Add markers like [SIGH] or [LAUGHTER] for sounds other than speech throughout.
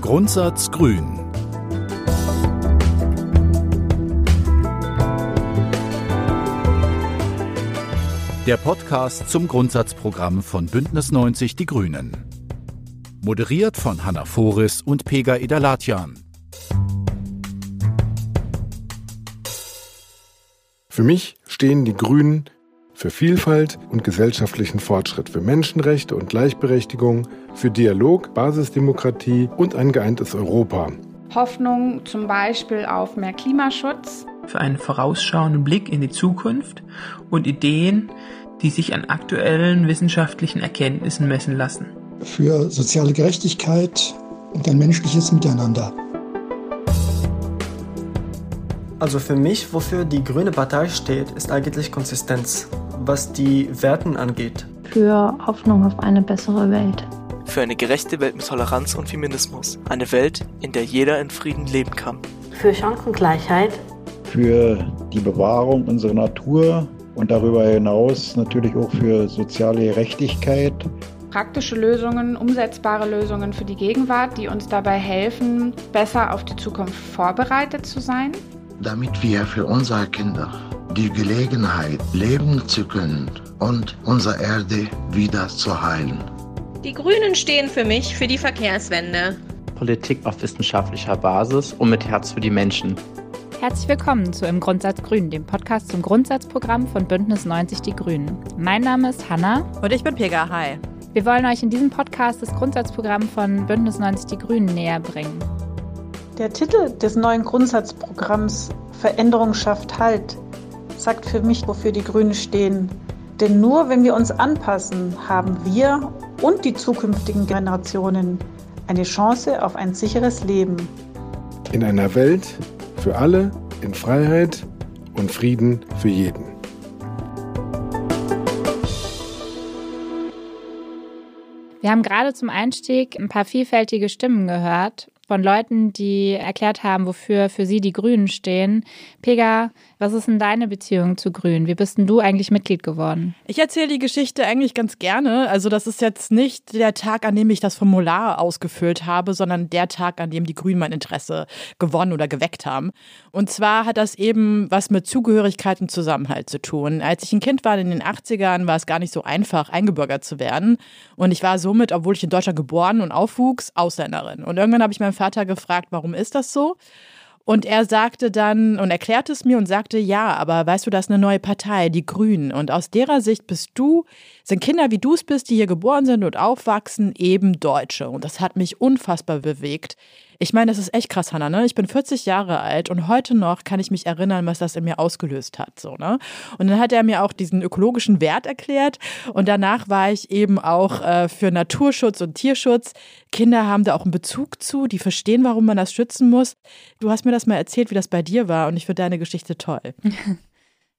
Grundsatz Grün. Der Podcast zum Grundsatzprogramm von Bündnis 90 Die Grünen. Moderiert von Hanna Foris und Pega Idalatjan. Für mich stehen die Grünen für Vielfalt und gesellschaftlichen Fortschritt, für Menschenrechte und Gleichberechtigung, für Dialog, Basisdemokratie und ein geeintes Europa. Hoffnung zum Beispiel auf mehr Klimaschutz. Für einen vorausschauenden Blick in die Zukunft und Ideen, die sich an aktuellen wissenschaftlichen Erkenntnissen messen lassen. Für soziale Gerechtigkeit und ein menschliches Miteinander. Also für mich, wofür die Grüne Partei steht, ist eigentlich Konsistenz was die Werten angeht. Für Hoffnung auf eine bessere Welt. Für eine gerechte Welt mit Toleranz und Feminismus. Eine Welt, in der jeder in Frieden leben kann. Für Chancengleichheit. Für die Bewahrung unserer Natur und darüber hinaus natürlich auch für soziale Gerechtigkeit. Praktische Lösungen, umsetzbare Lösungen für die Gegenwart, die uns dabei helfen, besser auf die Zukunft vorbereitet zu sein. Damit wir für unsere Kinder die Gelegenheit, leben zu können und unsere Erde wieder zu heilen. Die Grünen stehen für mich für die Verkehrswende. Politik auf wissenschaftlicher Basis und mit Herz für die Menschen. Herzlich willkommen zu Im Grundsatz Grün, dem Podcast zum Grundsatzprogramm von Bündnis 90 Die Grünen. Mein Name ist Hanna. Und ich bin Pega. Hi. Wir wollen euch in diesem Podcast das Grundsatzprogramm von Bündnis 90 Die Grünen näher bringen. Der Titel des neuen Grundsatzprogramms Veränderung schafft Halt sagt für mich, wofür die Grünen stehen. Denn nur wenn wir uns anpassen, haben wir und die zukünftigen Generationen eine Chance auf ein sicheres Leben. In einer Welt für alle, in Freiheit und Frieden für jeden. Wir haben gerade zum Einstieg ein paar vielfältige Stimmen gehört von Leuten, die erklärt haben, wofür für sie die Grünen stehen. Pega, was ist denn deine Beziehung zu Grün? Wie bist denn du eigentlich Mitglied geworden? Ich erzähle die Geschichte eigentlich ganz gerne. Also das ist jetzt nicht der Tag, an dem ich das Formular ausgefüllt habe, sondern der Tag, an dem die Grünen mein Interesse gewonnen oder geweckt haben. Und zwar hat das eben was mit Zugehörigkeit und Zusammenhalt zu tun. Als ich ein Kind war in den 80ern, war es gar nicht so einfach, eingebürgert zu werden. Und ich war somit, obwohl ich in Deutschland geboren und aufwuchs, Ausländerin. Und irgendwann habe ich meinen Vater gefragt, warum ist das so? Und er sagte dann und erklärte es mir und sagte, ja, aber weißt du, das ist eine neue Partei, die Grünen. Und aus derer Sicht bist du, sind Kinder wie du es bist, die hier geboren sind und aufwachsen, eben Deutsche. Und das hat mich unfassbar bewegt. Ich meine, das ist echt krass, Hannah, ne? Ich bin 40 Jahre alt und heute noch kann ich mich erinnern, was das in mir ausgelöst hat, so, ne? Und dann hat er mir auch diesen ökologischen Wert erklärt und danach war ich eben auch äh, für Naturschutz und Tierschutz. Kinder haben da auch einen Bezug zu, die verstehen, warum man das schützen muss. Du hast mir das mal erzählt, wie das bei dir war und ich finde deine Geschichte toll. [LAUGHS]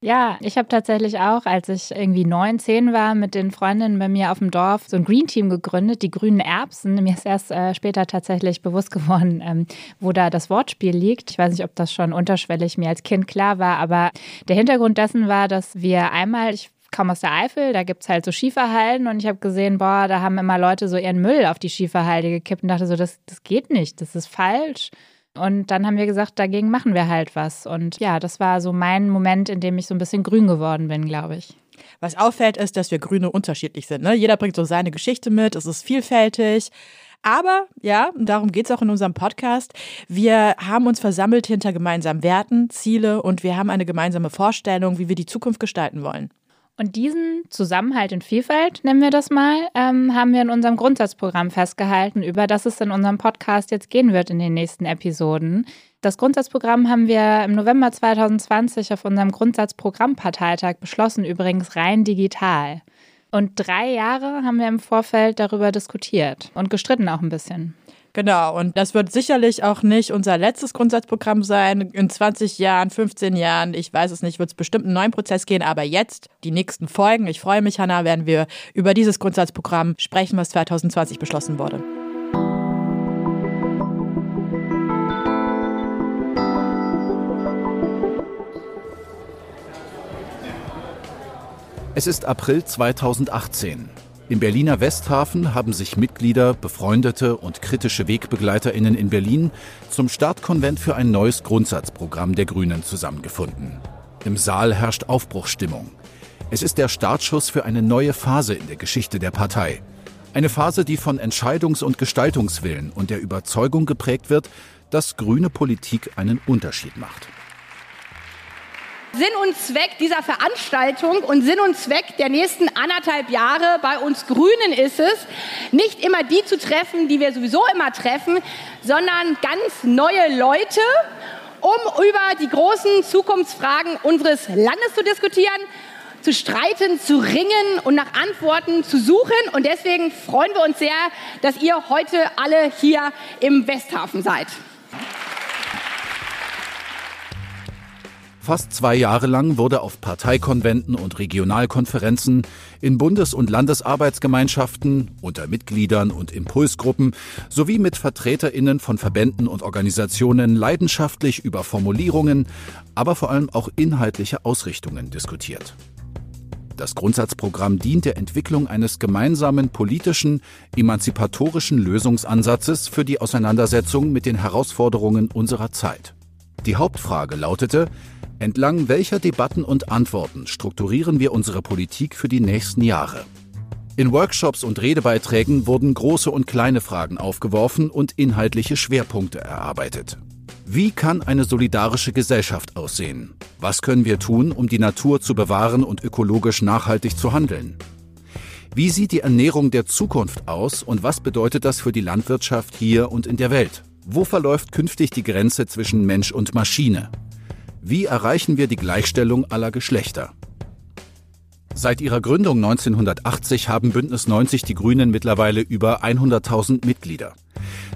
Ja, ich habe tatsächlich auch, als ich irgendwie neun, zehn war, mit den Freundinnen bei mir auf dem Dorf so ein Green Team gegründet, die grünen Erbsen. Mir ist erst äh, später tatsächlich bewusst geworden, ähm, wo da das Wortspiel liegt. Ich weiß nicht, ob das schon unterschwellig mir als Kind klar war, aber der Hintergrund dessen war, dass wir einmal, ich komme aus der Eifel, da gibt es halt so Schieferhalden und ich habe gesehen, boah, da haben immer Leute so ihren Müll auf die Schieferhalde gekippt und dachte so, das, das geht nicht, das ist falsch. Und dann haben wir gesagt, dagegen machen wir halt was. Und ja, das war so mein Moment, in dem ich so ein bisschen grün geworden bin, glaube ich. Was auffällt, ist, dass wir Grüne unterschiedlich sind. Ne? Jeder bringt so seine Geschichte mit, es ist vielfältig. Aber ja, darum geht es auch in unserem Podcast. Wir haben uns versammelt hinter gemeinsamen Werten, Ziele und wir haben eine gemeinsame Vorstellung, wie wir die Zukunft gestalten wollen. Und diesen Zusammenhalt in Vielfalt, nennen wir das mal, ähm, haben wir in unserem Grundsatzprogramm festgehalten, über das es in unserem Podcast jetzt gehen wird in den nächsten Episoden. Das Grundsatzprogramm haben wir im November 2020 auf unserem Grundsatzprogrammparteitag beschlossen, übrigens rein digital. Und drei Jahre haben wir im Vorfeld darüber diskutiert und gestritten auch ein bisschen. Genau, und das wird sicherlich auch nicht unser letztes Grundsatzprogramm sein. In 20 Jahren, 15 Jahren, ich weiß es nicht, wird es bestimmt einen neuen Prozess gehen. Aber jetzt, die nächsten Folgen, ich freue mich, Hanna, werden wir über dieses Grundsatzprogramm sprechen, was 2020 beschlossen wurde. Es ist April 2018. Im Berliner Westhafen haben sich Mitglieder, Befreundete und kritische Wegbegleiterinnen in Berlin zum Startkonvent für ein neues Grundsatzprogramm der Grünen zusammengefunden. Im Saal herrscht Aufbruchsstimmung. Es ist der Startschuss für eine neue Phase in der Geschichte der Partei. Eine Phase, die von Entscheidungs- und Gestaltungswillen und der Überzeugung geprägt wird, dass grüne Politik einen Unterschied macht. Sinn und Zweck dieser Veranstaltung und Sinn und Zweck der nächsten anderthalb Jahre bei uns Grünen ist es, nicht immer die zu treffen, die wir sowieso immer treffen, sondern ganz neue Leute, um über die großen Zukunftsfragen unseres Landes zu diskutieren, zu streiten, zu ringen und nach Antworten zu suchen. Und deswegen freuen wir uns sehr, dass ihr heute alle hier im Westhafen seid. Fast zwei Jahre lang wurde auf Parteikonventen und Regionalkonferenzen, in Bundes- und Landesarbeitsgemeinschaften, unter Mitgliedern und Impulsgruppen sowie mit Vertreterinnen von Verbänden und Organisationen leidenschaftlich über Formulierungen, aber vor allem auch inhaltliche Ausrichtungen diskutiert. Das Grundsatzprogramm dient der Entwicklung eines gemeinsamen politischen, emanzipatorischen Lösungsansatzes für die Auseinandersetzung mit den Herausforderungen unserer Zeit. Die Hauptfrage lautete, entlang welcher Debatten und Antworten strukturieren wir unsere Politik für die nächsten Jahre? In Workshops und Redebeiträgen wurden große und kleine Fragen aufgeworfen und inhaltliche Schwerpunkte erarbeitet. Wie kann eine solidarische Gesellschaft aussehen? Was können wir tun, um die Natur zu bewahren und ökologisch nachhaltig zu handeln? Wie sieht die Ernährung der Zukunft aus und was bedeutet das für die Landwirtschaft hier und in der Welt? Wo verläuft künftig die Grenze zwischen Mensch und Maschine? Wie erreichen wir die Gleichstellung aller Geschlechter? Seit ihrer Gründung 1980 haben Bündnis 90 die Grünen mittlerweile über 100.000 Mitglieder.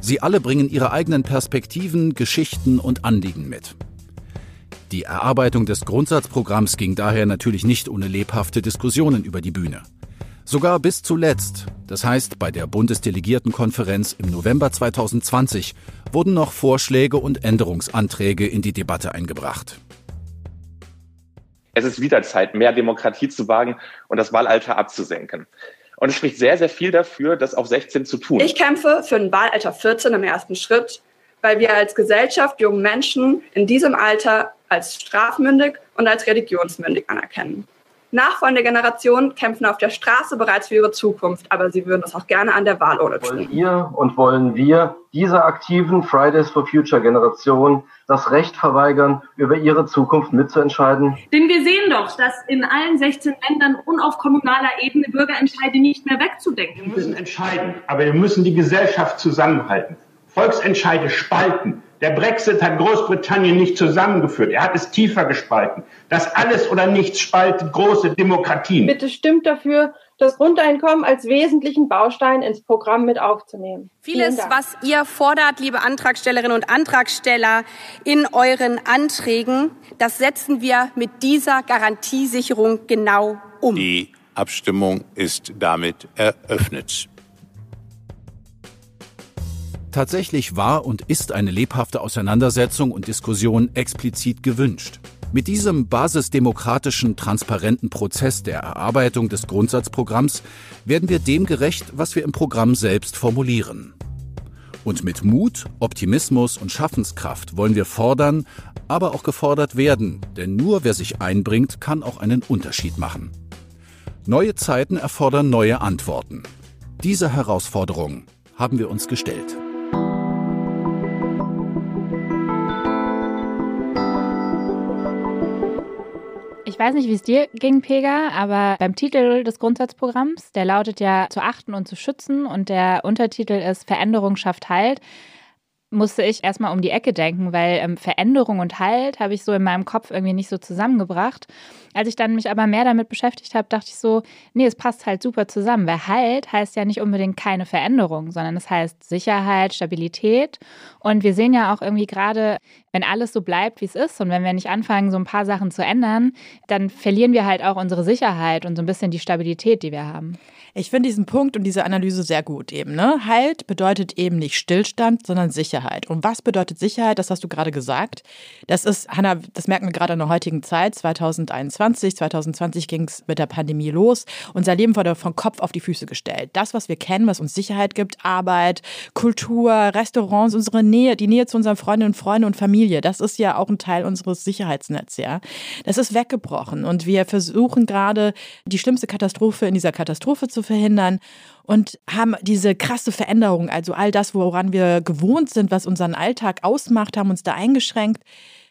Sie alle bringen ihre eigenen Perspektiven, Geschichten und Anliegen mit. Die Erarbeitung des Grundsatzprogramms ging daher natürlich nicht ohne lebhafte Diskussionen über die Bühne. Sogar bis zuletzt, das heißt bei der Bundesdelegiertenkonferenz im November 2020, wurden noch Vorschläge und Änderungsanträge in die Debatte eingebracht. Es ist wieder Zeit, mehr Demokratie zu wagen und das Wahlalter abzusenken. Und es spricht sehr, sehr viel dafür, das auf 16 zu tun. Ich kämpfe für ein Wahlalter 14 im ersten Schritt, weil wir als Gesellschaft jungen Menschen in diesem Alter als strafmündig und als religionsmündig anerkennen. Nachfolgende Generationen kämpfen auf der Straße bereits für ihre Zukunft, aber sie würden das auch gerne an der Wahlurne tun. Wollen ihr und wollen wir dieser aktiven Fridays for Future Generation das Recht verweigern, über ihre Zukunft mitzuentscheiden? Denn wir sehen doch, dass in allen 16 Ländern und auf kommunaler Ebene Bürgerentscheide nicht mehr wegzudenken sind. Wir müssen entscheiden, aber wir müssen die Gesellschaft zusammenhalten. Volksentscheide spalten. Der Brexit hat Großbritannien nicht zusammengeführt. Er hat es tiefer gespalten. Das alles oder nichts spaltet große Demokratien. Bitte stimmt dafür, das Grundeinkommen als wesentlichen Baustein ins Programm mit aufzunehmen. Vieles, was ihr fordert, liebe Antragstellerinnen und Antragsteller, in euren Anträgen, das setzen wir mit dieser Garantiesicherung genau um. Die Abstimmung ist damit eröffnet. Tatsächlich war und ist eine lebhafte Auseinandersetzung und Diskussion explizit gewünscht. Mit diesem basisdemokratischen, transparenten Prozess der Erarbeitung des Grundsatzprogramms werden wir dem gerecht, was wir im Programm selbst formulieren. Und mit Mut, Optimismus und Schaffenskraft wollen wir fordern, aber auch gefordert werden, denn nur wer sich einbringt, kann auch einen Unterschied machen. Neue Zeiten erfordern neue Antworten. Diese Herausforderung haben wir uns gestellt. Ich weiß nicht, wie es dir ging, Pega, aber beim Titel des Grundsatzprogramms, der lautet ja zu achten und zu schützen und der Untertitel ist Veränderung schafft Halt musste ich erstmal um die Ecke denken, weil ähm, Veränderung und Halt habe ich so in meinem Kopf irgendwie nicht so zusammengebracht. Als ich dann mich aber mehr damit beschäftigt habe, dachte ich so, nee, es passt halt super zusammen, weil Halt heißt ja nicht unbedingt keine Veränderung, sondern es heißt Sicherheit, Stabilität. Und wir sehen ja auch irgendwie gerade, wenn alles so bleibt, wie es ist und wenn wir nicht anfangen, so ein paar Sachen zu ändern, dann verlieren wir halt auch unsere Sicherheit und so ein bisschen die Stabilität, die wir haben. Ich finde diesen Punkt und diese Analyse sehr gut eben. Ne? Halt bedeutet eben nicht Stillstand, sondern Sicherheit. Sicherheit. Und was bedeutet Sicherheit? Das hast du gerade gesagt. Das ist, Hanna, das merken wir gerade in der heutigen Zeit. 2021, 2020 ging es mit der Pandemie los. Unser Leben wurde von Kopf auf die Füße gestellt. Das, was wir kennen, was uns Sicherheit gibt, Arbeit, Kultur, Restaurants, unsere Nähe, die Nähe zu unseren Freundinnen und Freunden und Familie, das ist ja auch ein Teil unseres Sicherheitsnetzes, ja. Das ist weggebrochen und wir versuchen gerade die schlimmste Katastrophe in dieser Katastrophe zu verhindern und haben diese krasse Veränderung, also all das, woran wir gewohnt sind, was unseren Alltag ausmacht, haben uns da eingeschränkt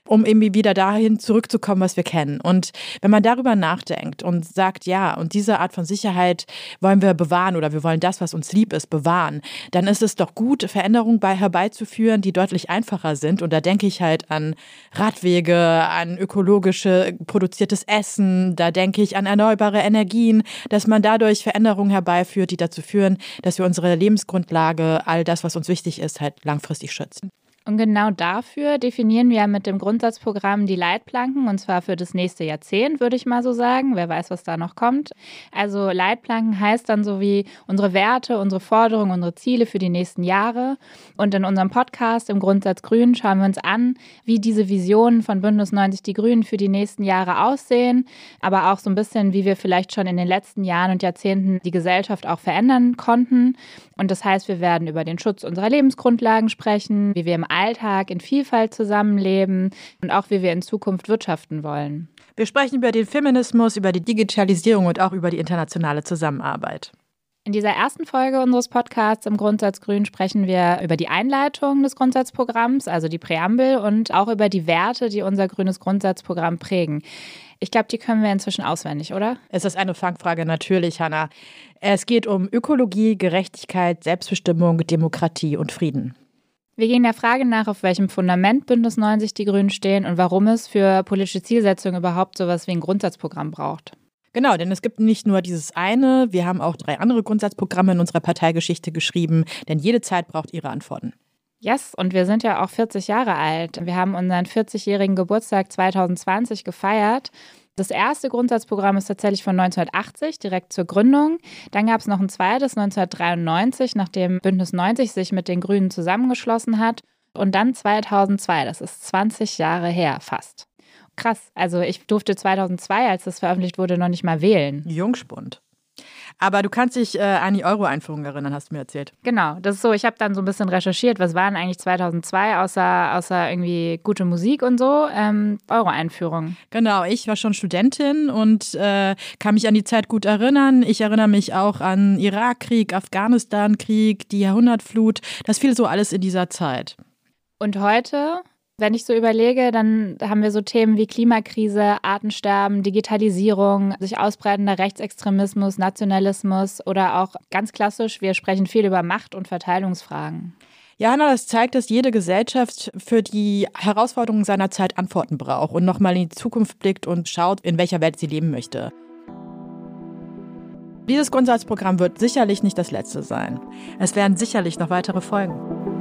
um irgendwie wieder dahin zurückzukommen, was wir kennen. Und wenn man darüber nachdenkt und sagt, ja, und diese Art von Sicherheit wollen wir bewahren oder wir wollen das, was uns lieb ist, bewahren, dann ist es doch gut, Veränderungen bei herbeizuführen, die deutlich einfacher sind. Und da denke ich halt an Radwege, an ökologische produziertes Essen, da denke ich an erneuerbare Energien, dass man dadurch Veränderungen herbeiführt, die dazu führen, dass wir unsere Lebensgrundlage, all das, was uns wichtig ist, halt langfristig schützen. Und genau dafür definieren wir mit dem Grundsatzprogramm die Leitplanken, und zwar für das nächste Jahrzehnt, würde ich mal so sagen. Wer weiß, was da noch kommt. Also Leitplanken heißt dann so wie unsere Werte, unsere Forderungen, unsere Ziele für die nächsten Jahre. Und in unserem Podcast im Grundsatz Grün schauen wir uns an, wie diese Visionen von Bündnis 90 Die Grünen für die nächsten Jahre aussehen, aber auch so ein bisschen, wie wir vielleicht schon in den letzten Jahren und Jahrzehnten die Gesellschaft auch verändern konnten. Und das heißt, wir werden über den Schutz unserer Lebensgrundlagen sprechen, wie wir im Alltag in Vielfalt zusammenleben und auch wie wir in Zukunft wirtschaften wollen. Wir sprechen über den Feminismus, über die Digitalisierung und auch über die internationale Zusammenarbeit. In dieser ersten Folge unseres Podcasts im Grundsatz Grün sprechen wir über die Einleitung des Grundsatzprogramms, also die Präambel, und auch über die Werte, die unser grünes Grundsatzprogramm prägen. Ich glaube, die können wir inzwischen auswendig, oder? Es ist eine Fangfrage, natürlich, Hanna. Es geht um Ökologie, Gerechtigkeit, Selbstbestimmung, Demokratie und Frieden. Wir gehen der Frage nach, auf welchem Fundament Bündnis 90 die Grünen stehen und warum es für politische Zielsetzungen überhaupt sowas wie ein Grundsatzprogramm braucht. Genau, denn es gibt nicht nur dieses eine, wir haben auch drei andere Grundsatzprogramme in unserer Parteigeschichte geschrieben, denn jede Zeit braucht ihre Antworten. Yes, und wir sind ja auch 40 Jahre alt. Wir haben unseren 40-jährigen Geburtstag 2020 gefeiert das erste Grundsatzprogramm ist tatsächlich von 1980, direkt zur Gründung. Dann gab es noch ein zweites 1993, nachdem Bündnis 90 sich mit den Grünen zusammengeschlossen hat. Und dann 2002, das ist 20 Jahre her fast. Krass, also ich durfte 2002, als das veröffentlicht wurde, noch nicht mal wählen. Jungspund. Aber du kannst dich äh, an die Euro-Einführung erinnern, hast du mir erzählt. Genau, das ist so. Ich habe dann so ein bisschen recherchiert, was waren eigentlich 2002 außer, außer irgendwie gute Musik und so, ähm, Euro-Einführung. Genau, ich war schon Studentin und äh, kann mich an die Zeit gut erinnern. Ich erinnere mich auch an Irakkrieg, Afghanistan-Krieg, die Jahrhundertflut. Das fiel so alles in dieser Zeit. Und heute wenn ich so überlege, dann haben wir so Themen wie Klimakrise, Artensterben, Digitalisierung, sich ausbreitender Rechtsextremismus, Nationalismus oder auch ganz klassisch, wir sprechen viel über Macht- und Verteilungsfragen. Ja, Hanna, das zeigt, dass jede Gesellschaft für die Herausforderungen seiner Zeit Antworten braucht und nochmal in die Zukunft blickt und schaut, in welcher Welt sie leben möchte. Dieses Grundsatzprogramm wird sicherlich nicht das letzte sein. Es werden sicherlich noch weitere folgen.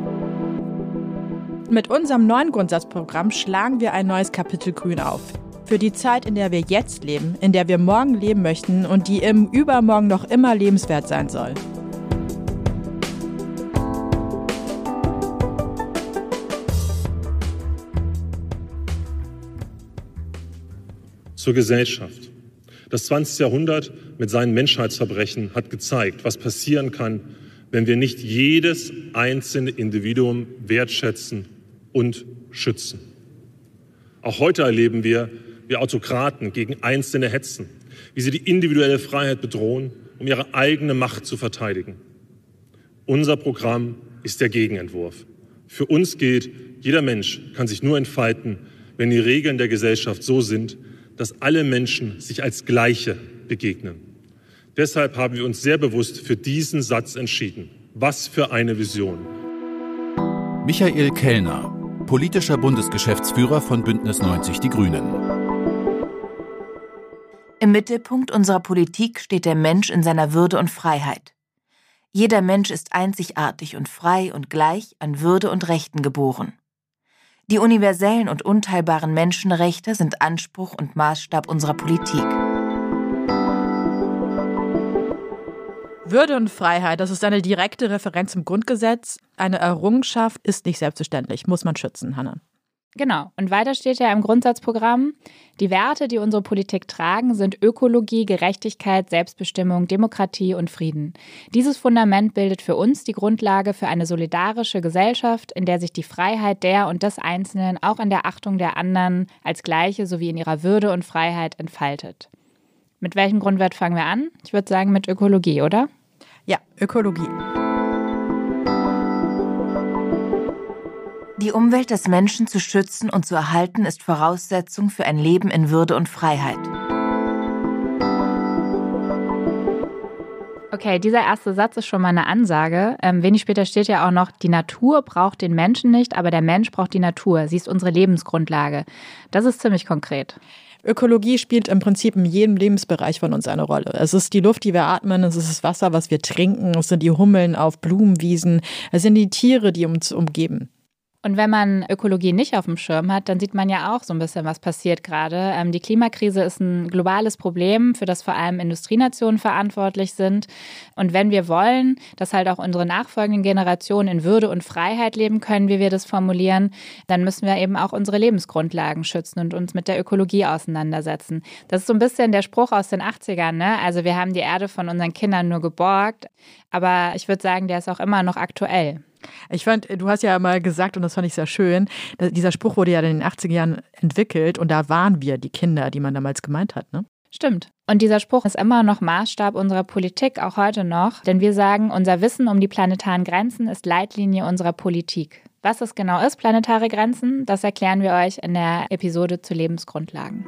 Mit unserem neuen Grundsatzprogramm schlagen wir ein neues Kapitel Grün auf. Für die Zeit, in der wir jetzt leben, in der wir morgen leben möchten und die im Übermorgen noch immer lebenswert sein soll. Zur Gesellschaft. Das 20. Jahrhundert mit seinen Menschheitsverbrechen hat gezeigt, was passieren kann, wenn wir nicht jedes einzelne Individuum wertschätzen und schützen. Auch heute erleben wir, wie Autokraten gegen Einzelne hetzen, wie sie die individuelle Freiheit bedrohen, um ihre eigene Macht zu verteidigen. Unser Programm ist der Gegenentwurf. Für uns gilt, jeder Mensch kann sich nur entfalten, wenn die Regeln der Gesellschaft so sind, dass alle Menschen sich als Gleiche begegnen. Deshalb haben wir uns sehr bewusst für diesen Satz entschieden. Was für eine Vision. Michael Kellner, politischer Bundesgeschäftsführer von Bündnis 90 Die Grünen. Im Mittelpunkt unserer Politik steht der Mensch in seiner Würde und Freiheit. Jeder Mensch ist einzigartig und frei und gleich an Würde und Rechten geboren. Die universellen und unteilbaren Menschenrechte sind Anspruch und Maßstab unserer Politik. Würde und Freiheit, das ist eine direkte Referenz im Grundgesetz. Eine Errungenschaft ist nicht selbstverständlich, muss man schützen, Hannah. Genau. Und weiter steht ja im Grundsatzprogramm, die Werte, die unsere Politik tragen, sind Ökologie, Gerechtigkeit, Selbstbestimmung, Demokratie und Frieden. Dieses Fundament bildet für uns die Grundlage für eine solidarische Gesellschaft, in der sich die Freiheit der und des Einzelnen auch in der Achtung der anderen als gleiche sowie in ihrer Würde und Freiheit entfaltet. Mit welchem Grundwert fangen wir an? Ich würde sagen mit Ökologie, oder? Ja, Ökologie. Die Umwelt des Menschen zu schützen und zu erhalten ist Voraussetzung für ein Leben in Würde und Freiheit. Okay, dieser erste Satz ist schon mal eine Ansage. Ähm, wenig später steht ja auch noch, die Natur braucht den Menschen nicht, aber der Mensch braucht die Natur. Sie ist unsere Lebensgrundlage. Das ist ziemlich konkret. Ökologie spielt im Prinzip in jedem Lebensbereich von uns eine Rolle. Es ist die Luft, die wir atmen, es ist das Wasser, was wir trinken, es sind die Hummeln auf Blumenwiesen, es sind die Tiere, die uns umgeben. Und wenn man Ökologie nicht auf dem Schirm hat, dann sieht man ja auch so ein bisschen, was passiert gerade. Ähm, die Klimakrise ist ein globales Problem, für das vor allem Industrienationen verantwortlich sind. Und wenn wir wollen, dass halt auch unsere nachfolgenden Generationen in Würde und Freiheit leben können, wie wir das formulieren, dann müssen wir eben auch unsere Lebensgrundlagen schützen und uns mit der Ökologie auseinandersetzen. Das ist so ein bisschen der Spruch aus den 80ern. Ne? Also wir haben die Erde von unseren Kindern nur geborgt. Aber ich würde sagen, der ist auch immer noch aktuell. Ich fand, du hast ja mal gesagt, und das fand ich sehr schön, dieser Spruch wurde ja in den 80er Jahren entwickelt und da waren wir die Kinder, die man damals gemeint hat, ne? Stimmt. Und dieser Spruch ist immer noch Maßstab unserer Politik, auch heute noch. Denn wir sagen, unser Wissen um die planetaren Grenzen ist Leitlinie unserer Politik. Was es genau ist, planetare Grenzen, das erklären wir euch in der Episode zu Lebensgrundlagen.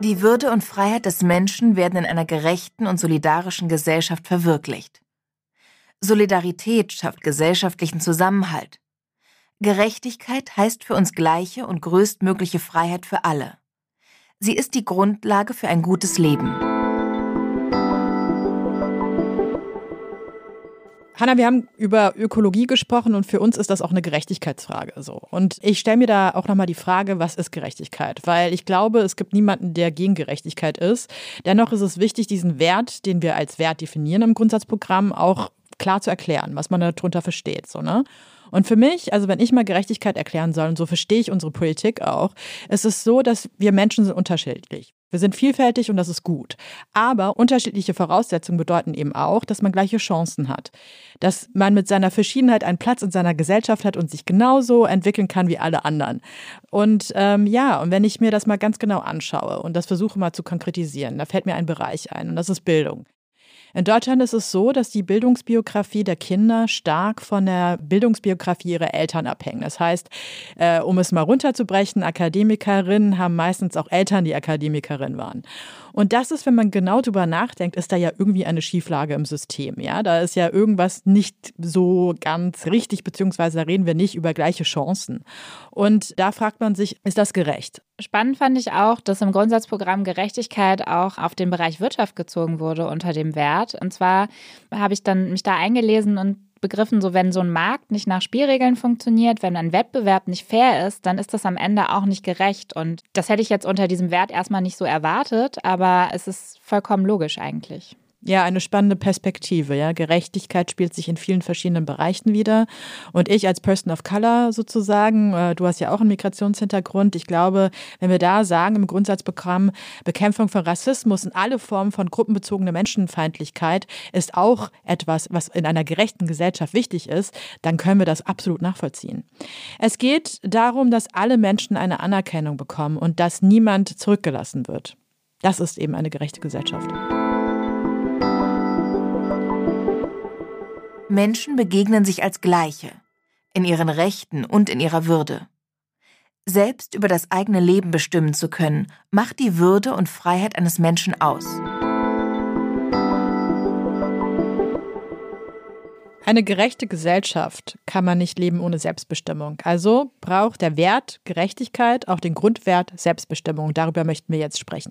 Die Würde und Freiheit des Menschen werden in einer gerechten und solidarischen Gesellschaft verwirklicht. Solidarität schafft gesellschaftlichen Zusammenhalt. Gerechtigkeit heißt für uns gleiche und größtmögliche Freiheit für alle. Sie ist die Grundlage für ein gutes Leben. Hanna, wir haben über Ökologie gesprochen und für uns ist das auch eine Gerechtigkeitsfrage. So. Und ich stelle mir da auch nochmal die Frage, was ist Gerechtigkeit? Weil ich glaube, es gibt niemanden, der gegen Gerechtigkeit ist. Dennoch ist es wichtig, diesen Wert, den wir als Wert definieren im Grundsatzprogramm, auch klar zu erklären, was man darunter versteht. So, ne? Und für mich, also wenn ich mal Gerechtigkeit erklären soll, und so verstehe ich unsere Politik auch, ist es so, dass wir Menschen sind unterschiedlich. Wir sind vielfältig und das ist gut. Aber unterschiedliche Voraussetzungen bedeuten eben auch, dass man gleiche Chancen hat. Dass man mit seiner Verschiedenheit einen Platz in seiner Gesellschaft hat und sich genauso entwickeln kann wie alle anderen. Und ähm, ja, und wenn ich mir das mal ganz genau anschaue und das versuche mal zu konkretisieren, da fällt mir ein Bereich ein und das ist Bildung. In Deutschland ist es so, dass die Bildungsbiografie der Kinder stark von der Bildungsbiografie ihrer Eltern abhängt. Das heißt, äh, um es mal runterzubrechen, Akademikerinnen haben meistens auch Eltern, die Akademikerinnen waren. Und das ist, wenn man genau drüber nachdenkt, ist da ja irgendwie eine Schieflage im System. Ja, da ist ja irgendwas nicht so ganz richtig, beziehungsweise da reden wir nicht über gleiche Chancen. Und da fragt man sich, ist das gerecht? Spannend fand ich auch, dass im Grundsatzprogramm Gerechtigkeit auch auf den Bereich Wirtschaft gezogen wurde unter dem Wert. Und zwar habe ich dann mich da eingelesen und begriffen, so wenn so ein Markt nicht nach Spielregeln funktioniert, wenn ein Wettbewerb nicht fair ist, dann ist das am Ende auch nicht gerecht. Und das hätte ich jetzt unter diesem Wert erstmal nicht so erwartet, aber es ist vollkommen logisch eigentlich. Ja, eine spannende Perspektive. Ja, Gerechtigkeit spielt sich in vielen verschiedenen Bereichen wieder. Und ich als Person of Color sozusagen, äh, du hast ja auch einen Migrationshintergrund. Ich glaube, wenn wir da sagen im Grundsatzprogramm Bekämpfung von Rassismus und alle Formen von gruppenbezogener Menschenfeindlichkeit ist auch etwas, was in einer gerechten Gesellschaft wichtig ist, dann können wir das absolut nachvollziehen. Es geht darum, dass alle Menschen eine Anerkennung bekommen und dass niemand zurückgelassen wird. Das ist eben eine gerechte Gesellschaft. Menschen begegnen sich als Gleiche, in ihren Rechten und in ihrer Würde. Selbst über das eigene Leben bestimmen zu können, macht die Würde und Freiheit eines Menschen aus. Eine gerechte Gesellschaft kann man nicht leben ohne Selbstbestimmung. Also braucht der Wert Gerechtigkeit auch den Grundwert Selbstbestimmung. Darüber möchten wir jetzt sprechen.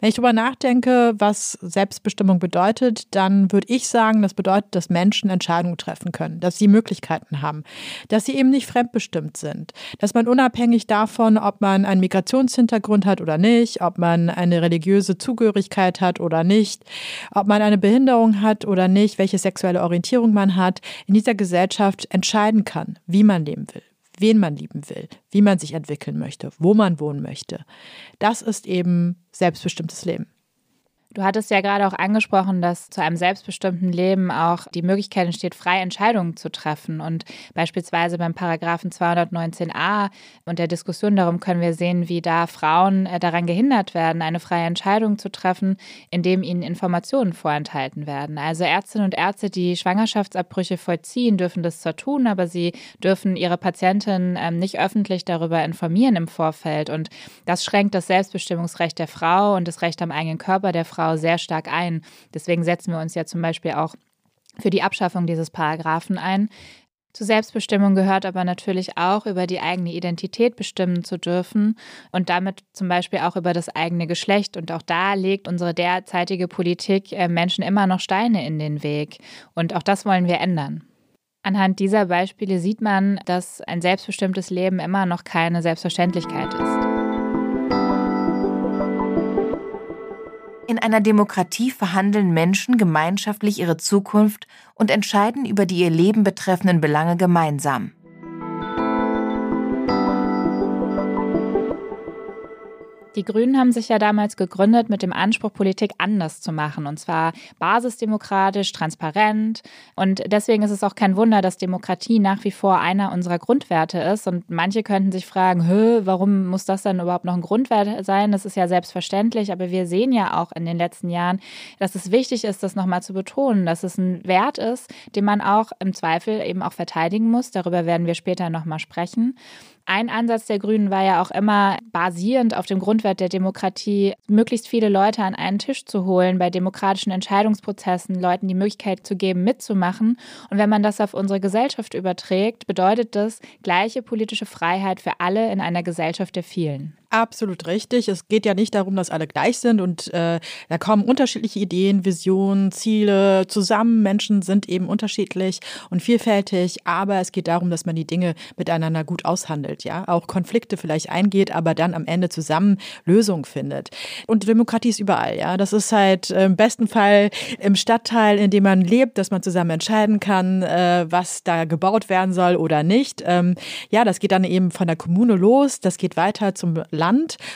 Wenn ich darüber nachdenke, was Selbstbestimmung bedeutet, dann würde ich sagen, das bedeutet, dass Menschen Entscheidungen treffen können, dass sie Möglichkeiten haben, dass sie eben nicht fremdbestimmt sind, dass man unabhängig davon, ob man einen Migrationshintergrund hat oder nicht, ob man eine religiöse Zugehörigkeit hat oder nicht, ob man eine Behinderung hat oder nicht, welche sexuelle Orientierung man hat, hat, in dieser Gesellschaft entscheiden kann, wie man leben will, wen man lieben will, wie man sich entwickeln möchte, wo man wohnen möchte. Das ist eben selbstbestimmtes Leben. Du hattest ja gerade auch angesprochen, dass zu einem selbstbestimmten Leben auch die Möglichkeit entsteht, freie Entscheidungen zu treffen. Und beispielsweise beim Paragraphen 219a und der Diskussion darum können wir sehen, wie da Frauen äh, daran gehindert werden, eine freie Entscheidung zu treffen, indem ihnen Informationen vorenthalten werden. Also Ärztinnen und Ärzte, die Schwangerschaftsabbrüche vollziehen, dürfen das zwar tun, aber sie dürfen ihre Patientin ähm, nicht öffentlich darüber informieren im Vorfeld. Und das schränkt das Selbstbestimmungsrecht der Frau und das Recht am eigenen Körper der Frau Sehr stark ein. Deswegen setzen wir uns ja zum Beispiel auch für die Abschaffung dieses Paragraphen ein. Zur Selbstbestimmung gehört aber natürlich auch, über die eigene Identität bestimmen zu dürfen und damit zum Beispiel auch über das eigene Geschlecht. Und auch da legt unsere derzeitige Politik äh, Menschen immer noch Steine in den Weg. Und auch das wollen wir ändern. Anhand dieser Beispiele sieht man, dass ein selbstbestimmtes Leben immer noch keine Selbstverständlichkeit ist. In einer Demokratie verhandeln Menschen gemeinschaftlich ihre Zukunft und entscheiden über die ihr Leben betreffenden Belange gemeinsam. Die Grünen haben sich ja damals gegründet mit dem Anspruch, Politik anders zu machen. Und zwar basisdemokratisch, transparent. Und deswegen ist es auch kein Wunder, dass Demokratie nach wie vor einer unserer Grundwerte ist. Und manche könnten sich fragen, Hö, warum muss das dann überhaupt noch ein Grundwert sein? Das ist ja selbstverständlich. Aber wir sehen ja auch in den letzten Jahren, dass es wichtig ist, das nochmal zu betonen, dass es ein Wert ist, den man auch im Zweifel eben auch verteidigen muss. Darüber werden wir später nochmal sprechen. Ein Ansatz der Grünen war ja auch immer basierend auf dem Grundwert der Demokratie, möglichst viele Leute an einen Tisch zu holen, bei demokratischen Entscheidungsprozessen Leuten die Möglichkeit zu geben, mitzumachen. Und wenn man das auf unsere Gesellschaft überträgt, bedeutet das gleiche politische Freiheit für alle in einer Gesellschaft der vielen. Absolut richtig. Es geht ja nicht darum, dass alle gleich sind und äh, da kommen unterschiedliche Ideen, Visionen, Ziele zusammen. Menschen sind eben unterschiedlich und vielfältig, aber es geht darum, dass man die Dinge miteinander gut aushandelt, ja, auch Konflikte vielleicht eingeht, aber dann am Ende zusammen Lösungen findet. Und Demokratie ist überall, ja. Das ist halt äh, im besten Fall im Stadtteil, in dem man lebt, dass man zusammen entscheiden kann, äh, was da gebaut werden soll oder nicht. Ähm, ja, das geht dann eben von der Kommune los, das geht weiter zum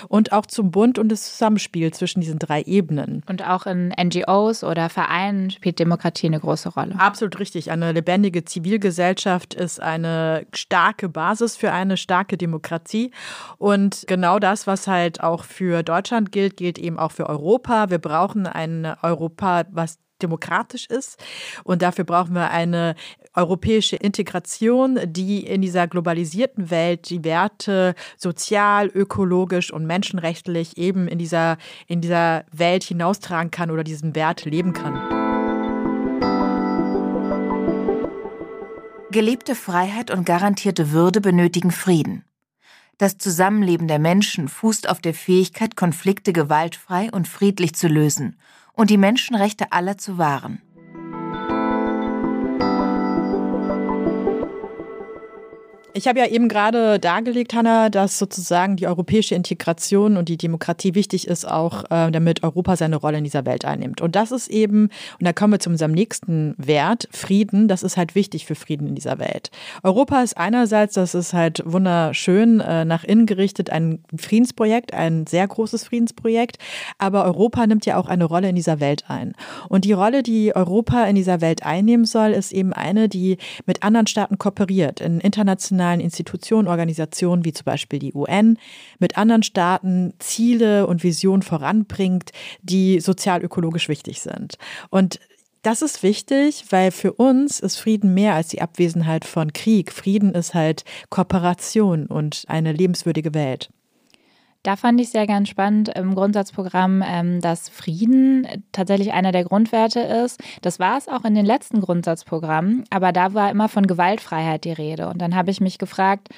und auch zum Bund und das Zusammenspiel zwischen diesen drei Ebenen. Und auch in NGOs oder Vereinen spielt Demokratie eine große Rolle. Absolut richtig. Eine lebendige Zivilgesellschaft ist eine starke Basis für eine starke Demokratie. Und genau das, was halt auch für Deutschland gilt, gilt eben auch für Europa. Wir brauchen ein Europa, was demokratisch ist. Und dafür brauchen wir eine europäische Integration, die in dieser globalisierten Welt die Werte sozial, ökologisch und menschenrechtlich eben in dieser, in dieser Welt hinaustragen kann oder diesen Wert leben kann. Gelebte Freiheit und garantierte Würde benötigen Frieden. Das Zusammenleben der Menschen fußt auf der Fähigkeit, Konflikte gewaltfrei und friedlich zu lösen und die Menschenrechte aller zu wahren. Ich habe ja eben gerade dargelegt, Hanna, dass sozusagen die europäische Integration und die Demokratie wichtig ist, auch äh, damit Europa seine Rolle in dieser Welt einnimmt. Und das ist eben, und da kommen wir zu unserem nächsten Wert, Frieden, das ist halt wichtig für Frieden in dieser Welt. Europa ist einerseits, das ist halt wunderschön äh, nach innen gerichtet, ein Friedensprojekt, ein sehr großes Friedensprojekt, aber Europa nimmt ja auch eine Rolle in dieser Welt ein. Und die Rolle, die Europa in dieser Welt einnehmen soll, ist eben eine, die mit anderen Staaten kooperiert, in internationalen internationalen Institutionen, Organisationen wie zum Beispiel die UN mit anderen Staaten Ziele und Visionen voranbringt, die sozial-ökologisch wichtig sind. Und das ist wichtig, weil für uns ist Frieden mehr als die Abwesenheit von Krieg. Frieden ist halt Kooperation und eine lebenswürdige Welt. Da fand ich sehr ganz spannend im Grundsatzprogramm, ähm, dass Frieden tatsächlich einer der Grundwerte ist. Das war es auch in den letzten Grundsatzprogrammen, aber da war immer von Gewaltfreiheit die Rede. Und dann habe ich mich gefragt,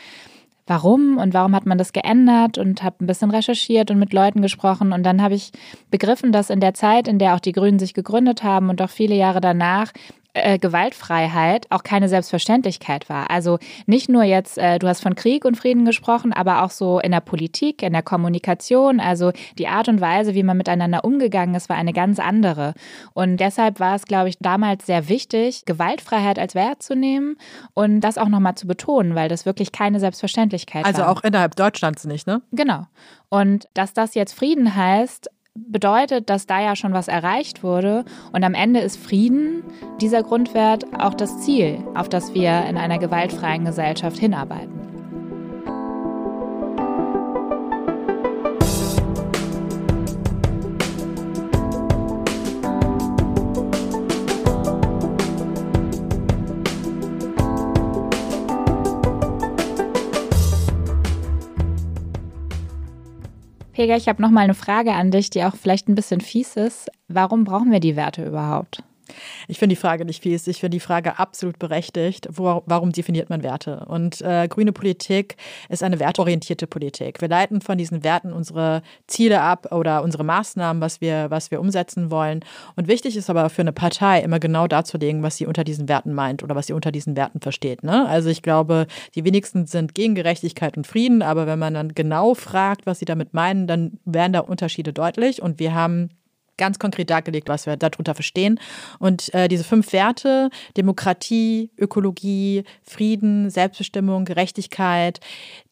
warum und warum hat man das geändert und habe ein bisschen recherchiert und mit Leuten gesprochen und dann habe ich begriffen, dass in der Zeit, in der auch die Grünen sich gegründet haben und auch viele Jahre danach äh, Gewaltfreiheit auch keine Selbstverständlichkeit war. Also nicht nur jetzt, äh, du hast von Krieg und Frieden gesprochen, aber auch so in der Politik, in der Kommunikation. Also die Art und Weise, wie man miteinander umgegangen ist, war eine ganz andere. Und deshalb war es, glaube ich, damals sehr wichtig, Gewaltfreiheit als Wert zu nehmen und das auch nochmal zu betonen, weil das wirklich keine Selbstverständlichkeit also war. Also auch innerhalb Deutschlands nicht, ne? Genau. Und dass das jetzt Frieden heißt, bedeutet, dass da ja schon was erreicht wurde und am Ende ist Frieden, dieser Grundwert, auch das Ziel, auf das wir in einer gewaltfreien Gesellschaft hinarbeiten. Pega, ich habe noch mal eine Frage an dich, die auch vielleicht ein bisschen fies ist. Warum brauchen wir die Werte überhaupt? Ich finde die Frage nicht fies. Ich finde die Frage absolut berechtigt. Wo, warum definiert man Werte? Und äh, grüne Politik ist eine wertorientierte Politik. Wir leiten von diesen Werten unsere Ziele ab oder unsere Maßnahmen, was wir, was wir umsetzen wollen. Und wichtig ist aber für eine Partei immer genau darzulegen, was sie unter diesen Werten meint oder was sie unter diesen Werten versteht. Ne? Also ich glaube, die wenigsten sind gegen Gerechtigkeit und Frieden, aber wenn man dann genau fragt, was sie damit meinen, dann werden da Unterschiede deutlich. Und wir haben ganz konkret dargelegt, was wir darunter verstehen. Und äh, diese fünf Werte, Demokratie, Ökologie, Frieden, Selbstbestimmung, Gerechtigkeit,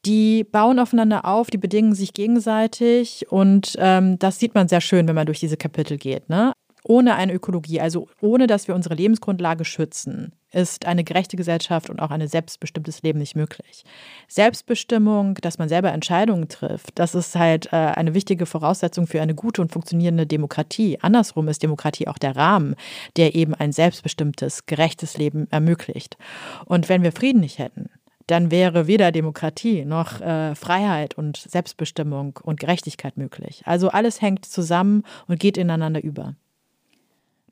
die bauen aufeinander auf, die bedingen sich gegenseitig und ähm, das sieht man sehr schön, wenn man durch diese Kapitel geht. Ne? Ohne eine Ökologie, also ohne dass wir unsere Lebensgrundlage schützen, ist eine gerechte Gesellschaft und auch ein selbstbestimmtes Leben nicht möglich. Selbstbestimmung, dass man selber Entscheidungen trifft, das ist halt äh, eine wichtige Voraussetzung für eine gute und funktionierende Demokratie. Andersrum ist Demokratie auch der Rahmen, der eben ein selbstbestimmtes, gerechtes Leben ermöglicht. Und wenn wir Frieden nicht hätten, dann wäre weder Demokratie noch äh, Freiheit und Selbstbestimmung und Gerechtigkeit möglich. Also alles hängt zusammen und geht ineinander über.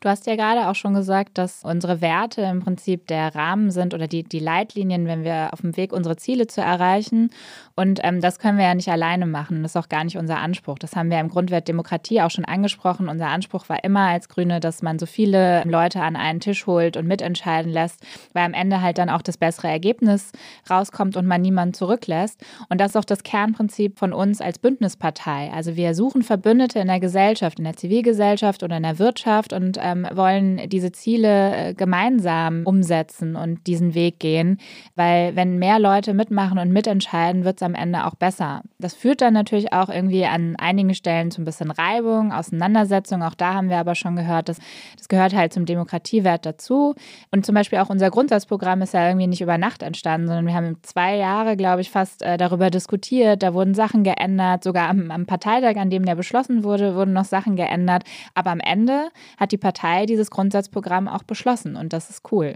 Du hast ja gerade auch schon gesagt, dass unsere Werte im Prinzip der Rahmen sind oder die, die Leitlinien, wenn wir auf dem Weg unsere Ziele zu erreichen. Und ähm, das können wir ja nicht alleine machen. Das ist auch gar nicht unser Anspruch. Das haben wir im Grundwert Demokratie auch schon angesprochen. Unser Anspruch war immer als Grüne, dass man so viele Leute an einen Tisch holt und mitentscheiden lässt, weil am Ende halt dann auch das bessere Ergebnis rauskommt und man niemanden zurücklässt. Und das ist auch das Kernprinzip von uns als Bündnispartei. Also wir suchen Verbündete in der Gesellschaft, in der Zivilgesellschaft oder in der Wirtschaft und ähm, ähm, wollen diese Ziele äh, gemeinsam umsetzen und diesen Weg gehen, weil wenn mehr Leute mitmachen und mitentscheiden, wird es am Ende auch besser. Das führt dann natürlich auch irgendwie an einigen Stellen zu ein bisschen Reibung, Auseinandersetzung. Auch da haben wir aber schon gehört, dass das gehört halt zum Demokratiewert dazu. Und zum Beispiel auch unser Grundsatzprogramm ist ja irgendwie nicht über Nacht entstanden, sondern wir haben zwei Jahre, glaube ich, fast äh, darüber diskutiert. Da wurden Sachen geändert, sogar am, am Parteitag, an dem der beschlossen wurde, wurden noch Sachen geändert. Aber am Ende hat die Partei Partei dieses Grundsatzprogramm auch beschlossen und das ist cool.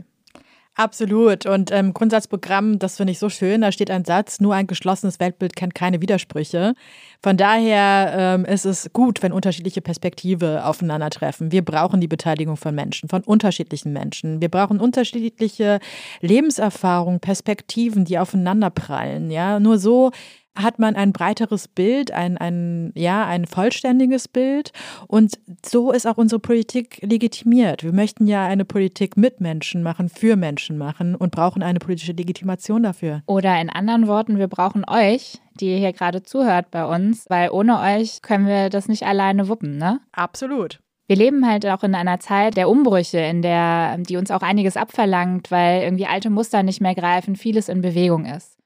Absolut. Und ähm, Grundsatzprogramm, das finde ich so schön, da steht ein Satz, nur ein geschlossenes Weltbild kennt keine Widersprüche. Von daher ähm, ist es gut, wenn unterschiedliche Perspektive aufeinandertreffen. Wir brauchen die Beteiligung von Menschen, von unterschiedlichen Menschen. Wir brauchen unterschiedliche Lebenserfahrungen, Perspektiven, die aufeinanderprallen. Ja, nur so hat man ein breiteres Bild, ein, ein, ja, ein vollständiges Bild. Und so ist auch unsere Politik legitimiert. Wir möchten ja eine Politik mit Menschen machen, für Menschen machen und brauchen eine politische Legitimation dafür. Oder in anderen Worten, wir brauchen euch, die ihr hier gerade zuhört bei uns, weil ohne euch können wir das nicht alleine wuppen, ne? Absolut. Wir leben halt auch in einer Zeit der Umbrüche, in der, die uns auch einiges abverlangt, weil irgendwie alte Muster nicht mehr greifen, vieles in Bewegung ist.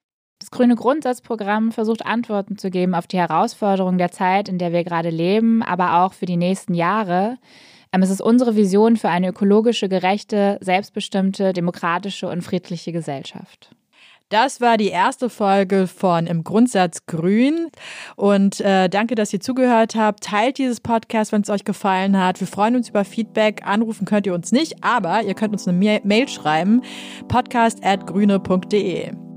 Grüne Grundsatzprogramm versucht Antworten zu geben auf die Herausforderungen der Zeit, in der wir gerade leben, aber auch für die nächsten Jahre. Ähm, es ist unsere Vision für eine ökologische, gerechte, selbstbestimmte, demokratische und friedliche Gesellschaft. Das war die erste Folge von Im Grundsatz Grün. Und äh, danke, dass ihr zugehört habt. Teilt dieses Podcast, wenn es euch gefallen hat. Wir freuen uns über Feedback. Anrufen könnt ihr uns nicht, aber ihr könnt uns eine Mail schreiben. podcast.grüne.de.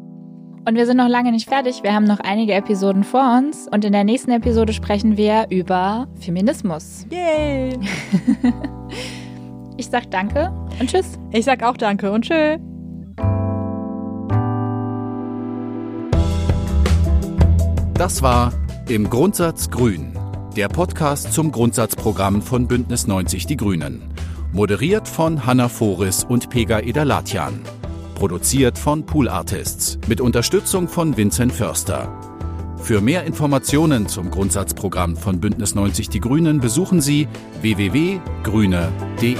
Und wir sind noch lange nicht fertig. Wir haben noch einige Episoden vor uns. Und in der nächsten Episode sprechen wir über Feminismus. Yay! [LAUGHS] ich sag danke und tschüss. Ich sag auch danke und tschüss. Das war Im Grundsatz Grün, der Podcast zum Grundsatzprogramm von Bündnis 90 Die Grünen. Moderiert von Hanna Foris und Pega Edalatian. Produziert von Pool Artists mit Unterstützung von Vincent Förster. Für mehr Informationen zum Grundsatzprogramm von Bündnis 90 Die Grünen besuchen Sie www.grüne.de.